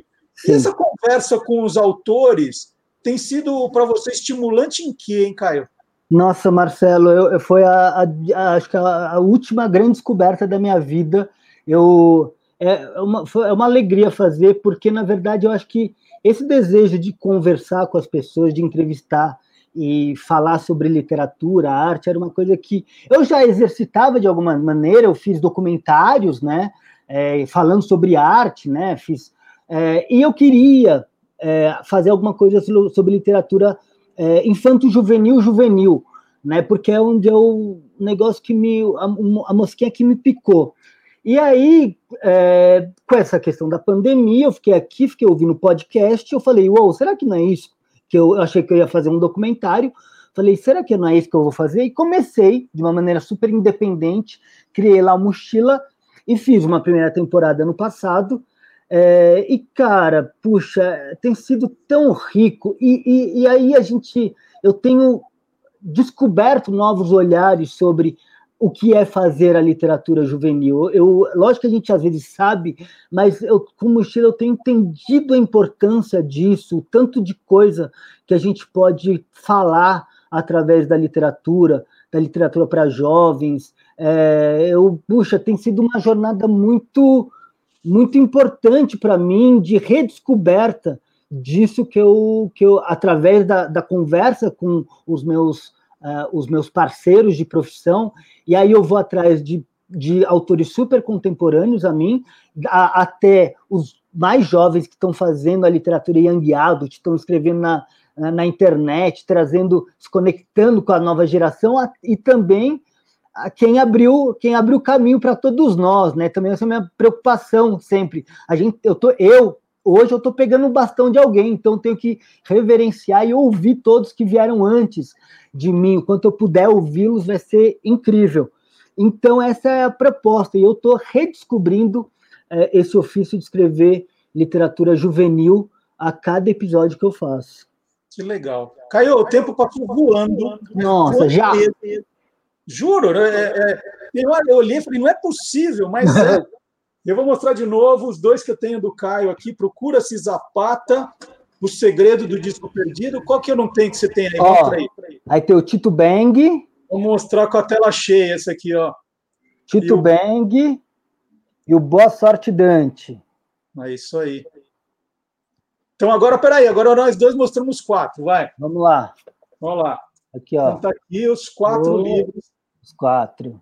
E essa conversa com os autores tem sido para você estimulante em quê, hein, Caio? Nossa, Marcelo, eu, eu foi a, a, acho que a, a, última grande descoberta da minha vida. Eu é uma, é uma alegria fazer, porque na verdade eu acho que esse desejo de conversar com as pessoas, de entrevistar e falar sobre literatura, arte, era uma coisa que eu já exercitava de alguma maneira. Eu fiz documentários, né, é, falando sobre arte, né, fiz é, e eu queria é, fazer alguma coisa sobre literatura é, infanto-juvenil, juvenil, né? Porque é onde eu o negócio que me a, a, mosquinha que me picou. E aí, é, com essa questão da pandemia, eu fiquei aqui, fiquei ouvindo podcast, eu falei, uou, será que não é isso que eu, achei que eu ia fazer um documentário? Falei, será que não é isso que eu vou fazer? E comecei de uma maneira super independente, criei lá a mochila e fiz uma primeira temporada no passado, é, e, cara, puxa, tem sido tão rico. E, e, e, aí a gente. Eu tenho descoberto novos olhares sobre o que é fazer a literatura juvenil. Eu, lógico que a gente às vezes sabe, mas eu, como estilo, eu tenho entendido a importância disso, o tanto de coisa que a gente pode falar através da literatura, da literatura para jovens. É, eu, puxa, tem sido uma jornada muito muito importante para mim de redescoberta disso que eu, que eu através da, da conversa com os meus, uh, os meus parceiros de profissão, e aí eu vou atrás de, de autores super contemporâneos a mim, a, até os mais jovens que estão fazendo a literatura young adult, estão escrevendo na, na, na internet, trazendo, se conectando com a nova geração, e também quem abriu quem abriu caminho para todos nós, né? Também essa é a minha preocupação sempre. A gente, eu tô, eu hoje eu estou pegando o bastão de alguém, então tenho que reverenciar e ouvir todos que vieram antes de mim. O quanto eu puder ouvi-los vai ser incrível. Então essa é a proposta e eu estou redescobrindo é, esse ofício de escrever literatura juvenil a cada episódio que eu faço. Que legal. Caiu, o tempo passou voando. Nossa, já. Juro, né? é, é, eu olhei e falei, não é possível, mas é. [LAUGHS] Eu vou mostrar de novo os dois que eu tenho do Caio aqui. Procura-se Zapata, o segredo do disco perdido. Qual que eu não tenho que você tem aí? Ó, Mostra aí. Aí tem o Tito Bang. Vou mostrar com a tela cheia esse aqui, ó. Tito e Bang o... e o Boa Sorte Dante. É isso aí. Então agora, peraí, agora nós dois mostramos quatro, vai. Vamos lá. Vamos lá. Aqui, ó. Então tá aqui os quatro oh. livros os quatro.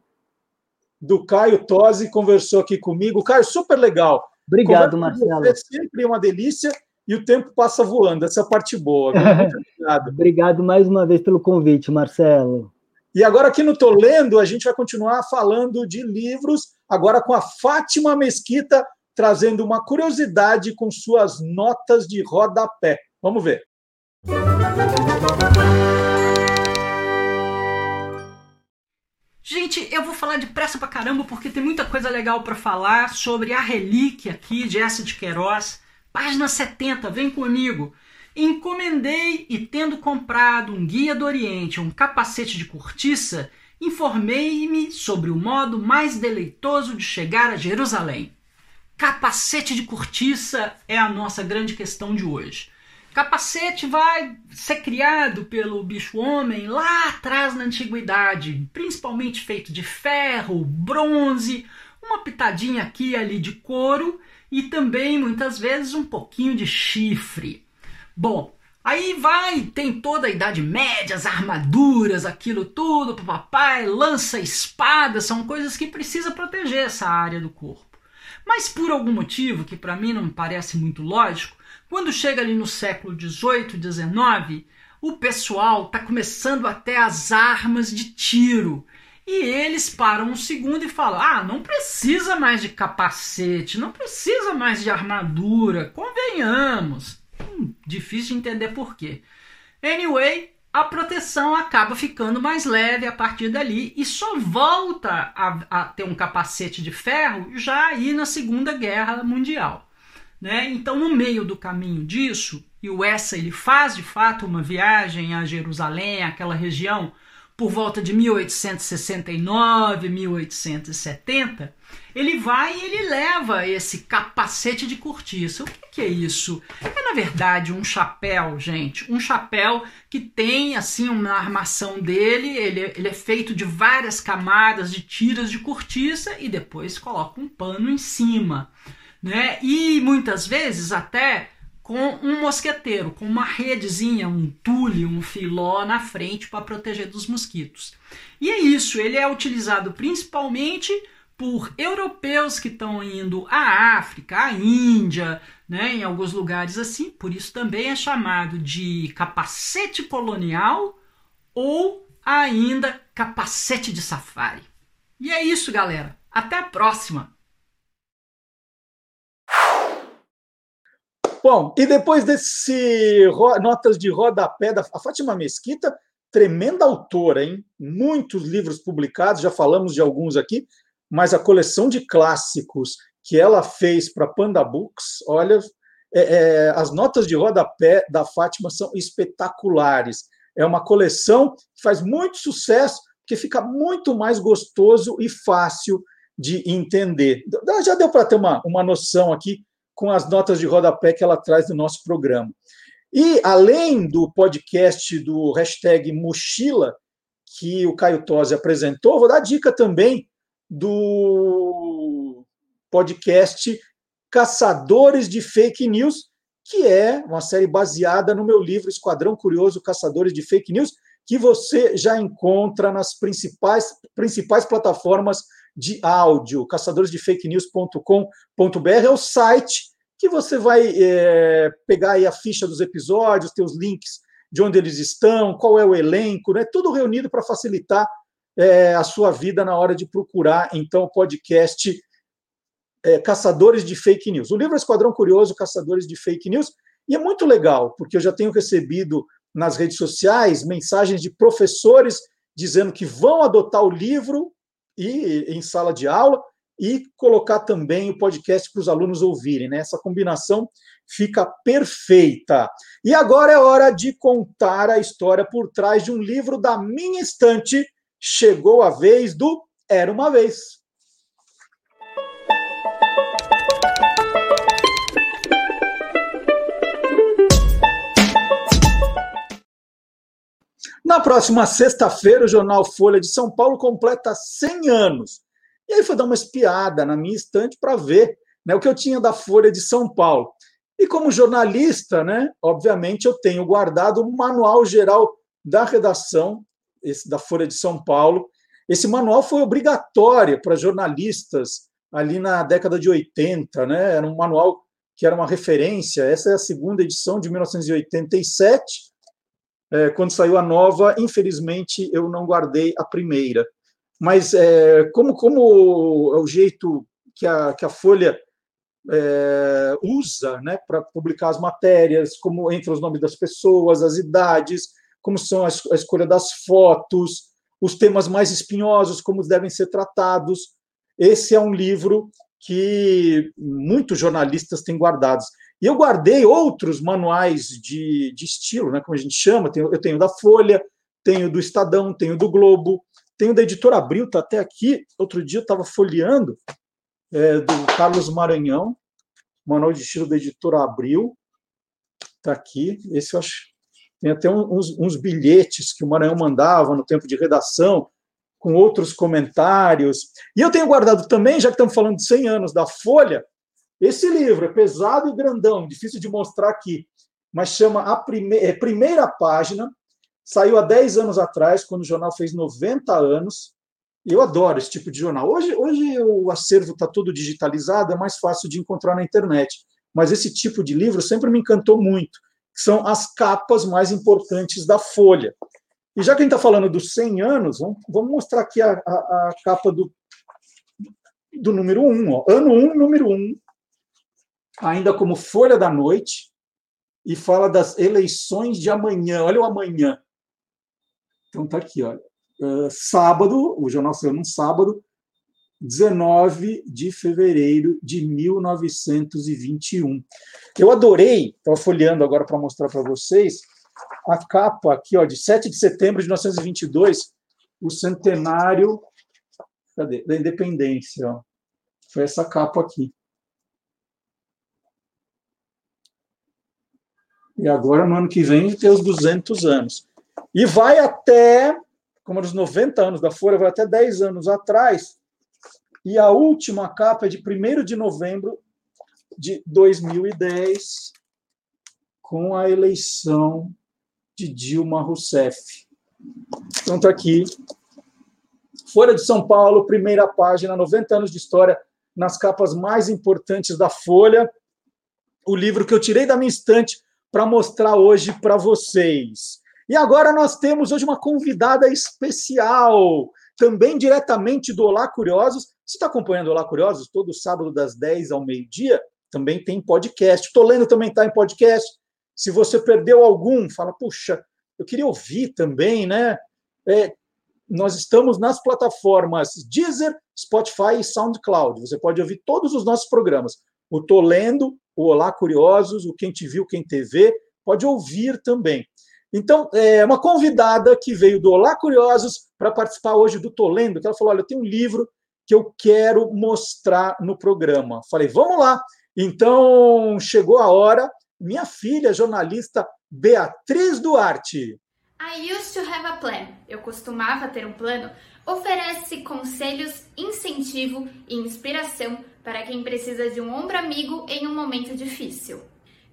Do Caio Tosi, conversou aqui comigo. Caio, super legal. Obrigado, Marcelo. É sempre uma delícia e o tempo passa voando. Essa é a parte boa. [LAUGHS] Muito obrigado. obrigado mais uma vez pelo convite, Marcelo. E agora aqui no Tô Lendo, a gente vai continuar falando de livros, agora com a Fátima Mesquita, trazendo uma curiosidade com suas notas de rodapé. Vamos ver. Gente, eu vou falar depressa pra caramba porque tem muita coisa legal para falar sobre a relíquia aqui de Essa de Queiroz. Página 70, vem comigo. Encomendei e tendo comprado um guia do Oriente, um capacete de cortiça, informei-me sobre o modo mais deleitoso de chegar a Jerusalém. Capacete de cortiça é a nossa grande questão de hoje. Capacete vai ser criado pelo bicho-homem lá atrás na antiguidade, principalmente feito de ferro, bronze, uma pitadinha aqui e ali de couro e também muitas vezes um pouquinho de chifre. Bom, aí vai, tem toda a Idade Média, as armaduras, aquilo tudo, papai, lança, espada, são coisas que precisa proteger essa área do corpo. Mas por algum motivo que para mim não parece muito lógico, quando chega ali no século XVIII, XIX, o pessoal está começando até as armas de tiro. E eles param um segundo e falam: ah, não precisa mais de capacete, não precisa mais de armadura, convenhamos. Hum, difícil de entender por quê. Anyway, a proteção acaba ficando mais leve a partir dali e só volta a, a ter um capacete de ferro já aí na Segunda Guerra Mundial. Né? Então, no meio do caminho disso, e o Essa ele faz de fato uma viagem a Jerusalém, aquela região, por volta de 1869, 1870, ele vai e ele leva esse capacete de cortiça. O que, que, é isso? É na verdade um chapéu, gente, um chapéu que tem assim uma armação dele, ele, ele é feito de várias camadas de tiras de cortiça e depois coloca um pano em cima, né? E muitas vezes até com um mosqueteiro, com uma redezinha, um tule, um filó na frente para proteger dos mosquitos. E é isso, ele é utilizado principalmente por europeus que estão indo à África, à Índia, né, em alguns lugares assim, por isso também é chamado de capacete colonial ou ainda capacete de safari. E é isso, galera. Até a próxima! Bom, e depois desse notas de rodapé da a Fátima Mesquita, tremenda autora, hein? Muitos livros publicados, já falamos de alguns aqui, mas a coleção de clássicos que ela fez para Panda Books, olha, é, é, as notas de rodapé da Fátima são espetaculares. É uma coleção que faz muito sucesso, porque fica muito mais gostoso e fácil de entender. Já deu para ter uma, uma noção aqui com as notas de rodapé que ela traz no nosso programa. E, além do podcast do hashtag Mochila, que o Caio Tosi apresentou, vou dar dica também do podcast Caçadores de Fake News, que é uma série baseada no meu livro Esquadrão Curioso Caçadores de Fake News, que você já encontra nas principais, principais plataformas de áudio, caçadoresdefakenews.com.br é o site que você vai é, pegar aí a ficha dos episódios, ter os links de onde eles estão, qual é o elenco, né? Tudo reunido para facilitar é, a sua vida na hora de procurar então o podcast é, Caçadores de Fake News. O livro é Esquadrão Curioso, Caçadores de Fake News, e é muito legal, porque eu já tenho recebido nas redes sociais mensagens de professores dizendo que vão adotar o livro e em sala de aula e colocar também o podcast para os alunos ouvirem, né? Essa combinação fica perfeita. E agora é hora de contar a história por trás de um livro da minha estante. Chegou a vez do Era uma vez. Na próxima sexta-feira, o jornal Folha de São Paulo completa 100 anos. E aí foi dar uma espiada na minha estante para ver né, o que eu tinha da Folha de São Paulo. E como jornalista, né, obviamente, eu tenho guardado o manual geral da redação esse da Folha de São Paulo. Esse manual foi obrigatório para jornalistas ali na década de 80, né? Era um manual que era uma referência. Essa é a segunda edição de 1987 é, quando saiu a nova, infelizmente eu não guardei a primeira. Mas é, como, como é o jeito que a, que a Folha é, usa né, para publicar as matérias, como entre os nomes das pessoas, as idades, como são a, a escolha das fotos, os temas mais espinhosos, como devem ser tratados. Esse é um livro que muitos jornalistas têm guardados. E eu guardei outros manuais de, de estilo, né, como a gente chama. eu tenho da Folha, tenho do Estadão, tenho do Globo, tenho da Editora Abril, está até aqui. Outro dia eu estava folheando, é, do Carlos Maranhão, manual de estilo da Editora Abril. Está aqui. Esse eu acho. Tem até uns, uns bilhetes que o Maranhão mandava no tempo de redação, com outros comentários. E eu tenho guardado também, já que estamos falando de 100 anos da Folha, esse livro é pesado e grandão, difícil de mostrar aqui, mas chama a prime é, Primeira Página. Saiu há 10 anos atrás, quando o jornal fez 90 anos. Eu adoro esse tipo de jornal. Hoje, hoje o acervo está todo digitalizado, é mais fácil de encontrar na internet. Mas esse tipo de livro sempre me encantou muito. São as capas mais importantes da Folha. E já que a gente está falando dos 100 anos, vamos, vamos mostrar aqui a, a, a, capa do, do número 1. Ó. Ano 1, número 1, ainda como Folha da Noite, e fala das eleições de amanhã. Olha o amanhã. Então tá aqui, ó. Uh, sábado, o jornal saiu num sábado, 19 de fevereiro de 1921. Eu adorei, estava folheando agora para mostrar para vocês, a capa aqui, ó, de 7 de setembro de 1922, o centenário cadê? da independência. Ó. Foi essa capa aqui. E agora, no ano que vem, tem os 200 anos. E vai até, como nos 90 anos da Folha, vai até 10 anos atrás. E a última capa é de 1 de novembro de 2010, com a eleição de Dilma Rousseff. Então, está aqui. Folha de São Paulo, primeira página, 90 anos de história, nas capas mais importantes da Folha. O livro que eu tirei da minha estante para mostrar hoje para vocês. E agora nós temos hoje uma convidada especial, também diretamente do Olá Curiosos. Você está acompanhando o Olá Curiosos todo sábado das 10 ao meio-dia? Também tem podcast. Estou lendo também está em podcast. Se você perdeu algum, fala, puxa, eu queria ouvir também, né? É, nós estamos nas plataformas Deezer, Spotify e SoundCloud. Você pode ouvir todos os nossos programas. O Tô Lendo, o Olá Curiosos, o Quem Te Viu, Quem TV, pode ouvir também. Então, é uma convidada que veio do Olá Curiosos para participar hoje do Tô Lendo, que ela falou: olha, tem um livro que eu quero mostrar no programa. Falei, vamos lá. Então, chegou a hora. Minha filha, jornalista Beatriz Duarte. I used to have a plan. Eu costumava ter um plano. Oferece conselhos, incentivo e inspiração para quem precisa de um ombro amigo em um momento difícil.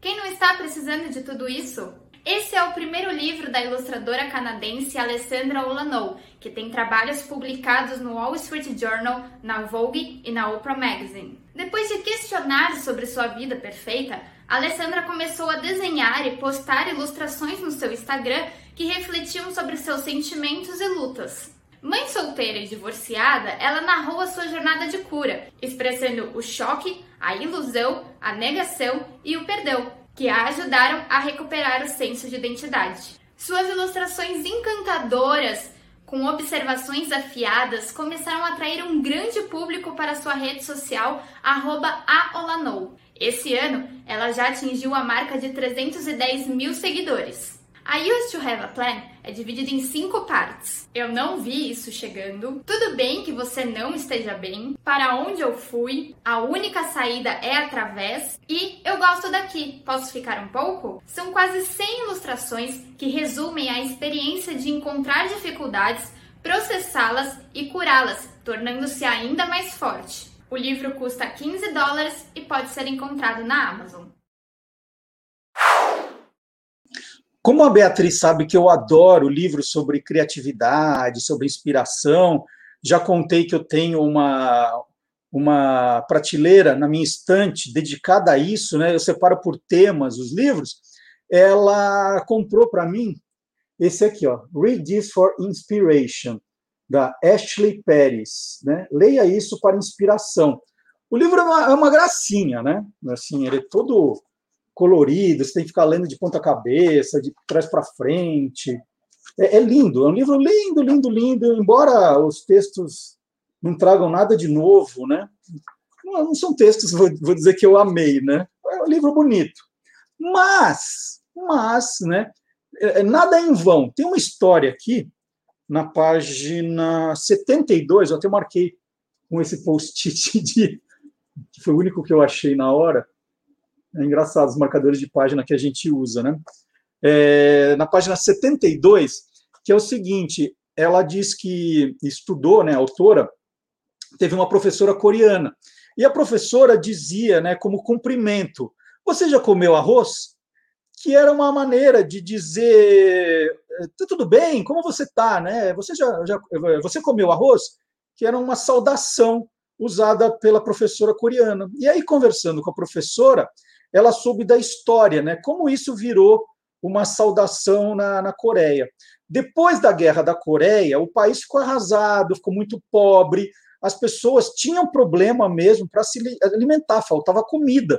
Quem não está precisando de tudo isso? Esse é o primeiro livro da ilustradora canadense Alessandra Olanou, que tem trabalhos publicados no Wall Street Journal, na Vogue e na Oprah Magazine. Depois de questionar sobre sua vida perfeita, Alessandra começou a desenhar e postar ilustrações no seu Instagram que refletiam sobre seus sentimentos e lutas. Mãe solteira e divorciada, ela narrou a sua jornada de cura, expressando o choque, a ilusão, a negação e o perdão, que a ajudaram a recuperar o senso de identidade. Suas ilustrações encantadoras, com observações afiadas, começaram a atrair um grande público para sua rede social, aolanou. Esse ano, ela já atingiu a marca de 310 mil seguidores. I used to have a plan é dividido em cinco partes. Eu não vi isso chegando. Tudo bem que você não esteja bem. Para onde eu fui? A única saída é através. E eu gosto daqui. Posso ficar um pouco? São quase 100 ilustrações que resumem a experiência de encontrar dificuldades, processá-las e curá-las, tornando-se ainda mais forte. O livro custa 15 dólares e pode ser encontrado na Amazon. Como a Beatriz sabe que eu adoro livros sobre criatividade, sobre inspiração, já contei que eu tenho uma, uma prateleira na minha estante dedicada a isso, né? Eu separo por temas os livros. Ela comprou para mim esse aqui, ó, Read This for Inspiration, da Ashley Pérez, né? Leia isso para inspiração. O livro é uma, é uma gracinha, né? Assim, ele é todo colorido, você tem que ficar lendo de ponta cabeça, de trás para frente. É, é, lindo, é um livro lindo, lindo, lindo, embora os textos não tragam nada de novo, né? Não, não são textos, vou, vou, dizer que eu amei, né? É um livro bonito. Mas, mas, né? É, é nada é em vão. Tem uma história aqui, na página 72, eu até marquei com esse post-it de que foi o único que eu achei na hora, é engraçado os marcadores de página que a gente usa, né? É, na página 72, que é o seguinte, ela diz que estudou, né, a autora, teve uma professora coreana, e a professora dizia, né, como cumprimento, você já comeu arroz? Que era uma maneira de dizer, tá tudo bem, como você tá, né? Você já, já você comeu arroz? Que era uma saudação usada pela professora coreana. E aí, conversando com a professora, ela soube da história, né? Como isso virou uma saudação na, na Coreia. Depois da Guerra da Coreia, o país ficou arrasado, ficou muito pobre, as pessoas tinham problema mesmo para se alimentar, faltava comida.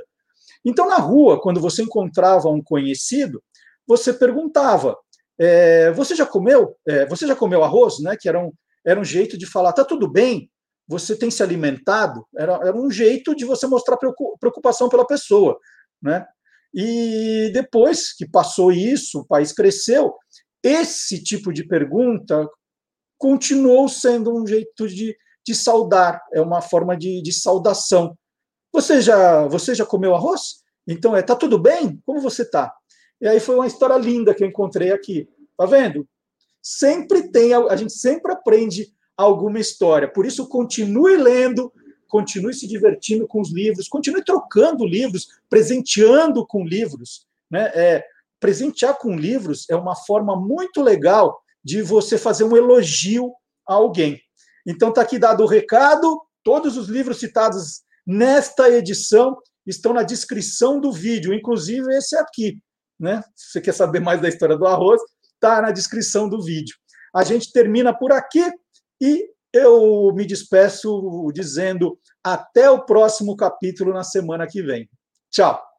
Então, na rua, quando você encontrava um conhecido, você perguntava: É, você já comeu? É, você já comeu arroz, né? Que era um, era um jeito de falar, tá tudo bem, você tem se alimentado, era, era um jeito de você mostrar preocupação pela pessoa, né? E depois que passou isso, o país cresceu, esse tipo de pergunta continuou sendo um jeito de, de saudar, é uma forma de, de saudação. Você já, você já comeu arroz? Então, é, tá tudo bem? Como você tá? E aí foi uma história linda que eu encontrei aqui. Tá vendo? Sempre tem, a gente sempre aprende alguma história. Por isso, continue lendo, continue se divertindo com os livros, continue trocando livros, presenteando com livros. Né? É, presentear com livros é uma forma muito legal de você fazer um elogio a alguém. Então, está aqui dado o recado. Todos os livros citados nesta edição estão na descrição do vídeo, inclusive esse aqui. Né? Se você quer saber mais da história do arroz, está na descrição do vídeo. A gente termina por aqui e eu me despeço dizendo até o próximo capítulo na semana que vem. Tchau!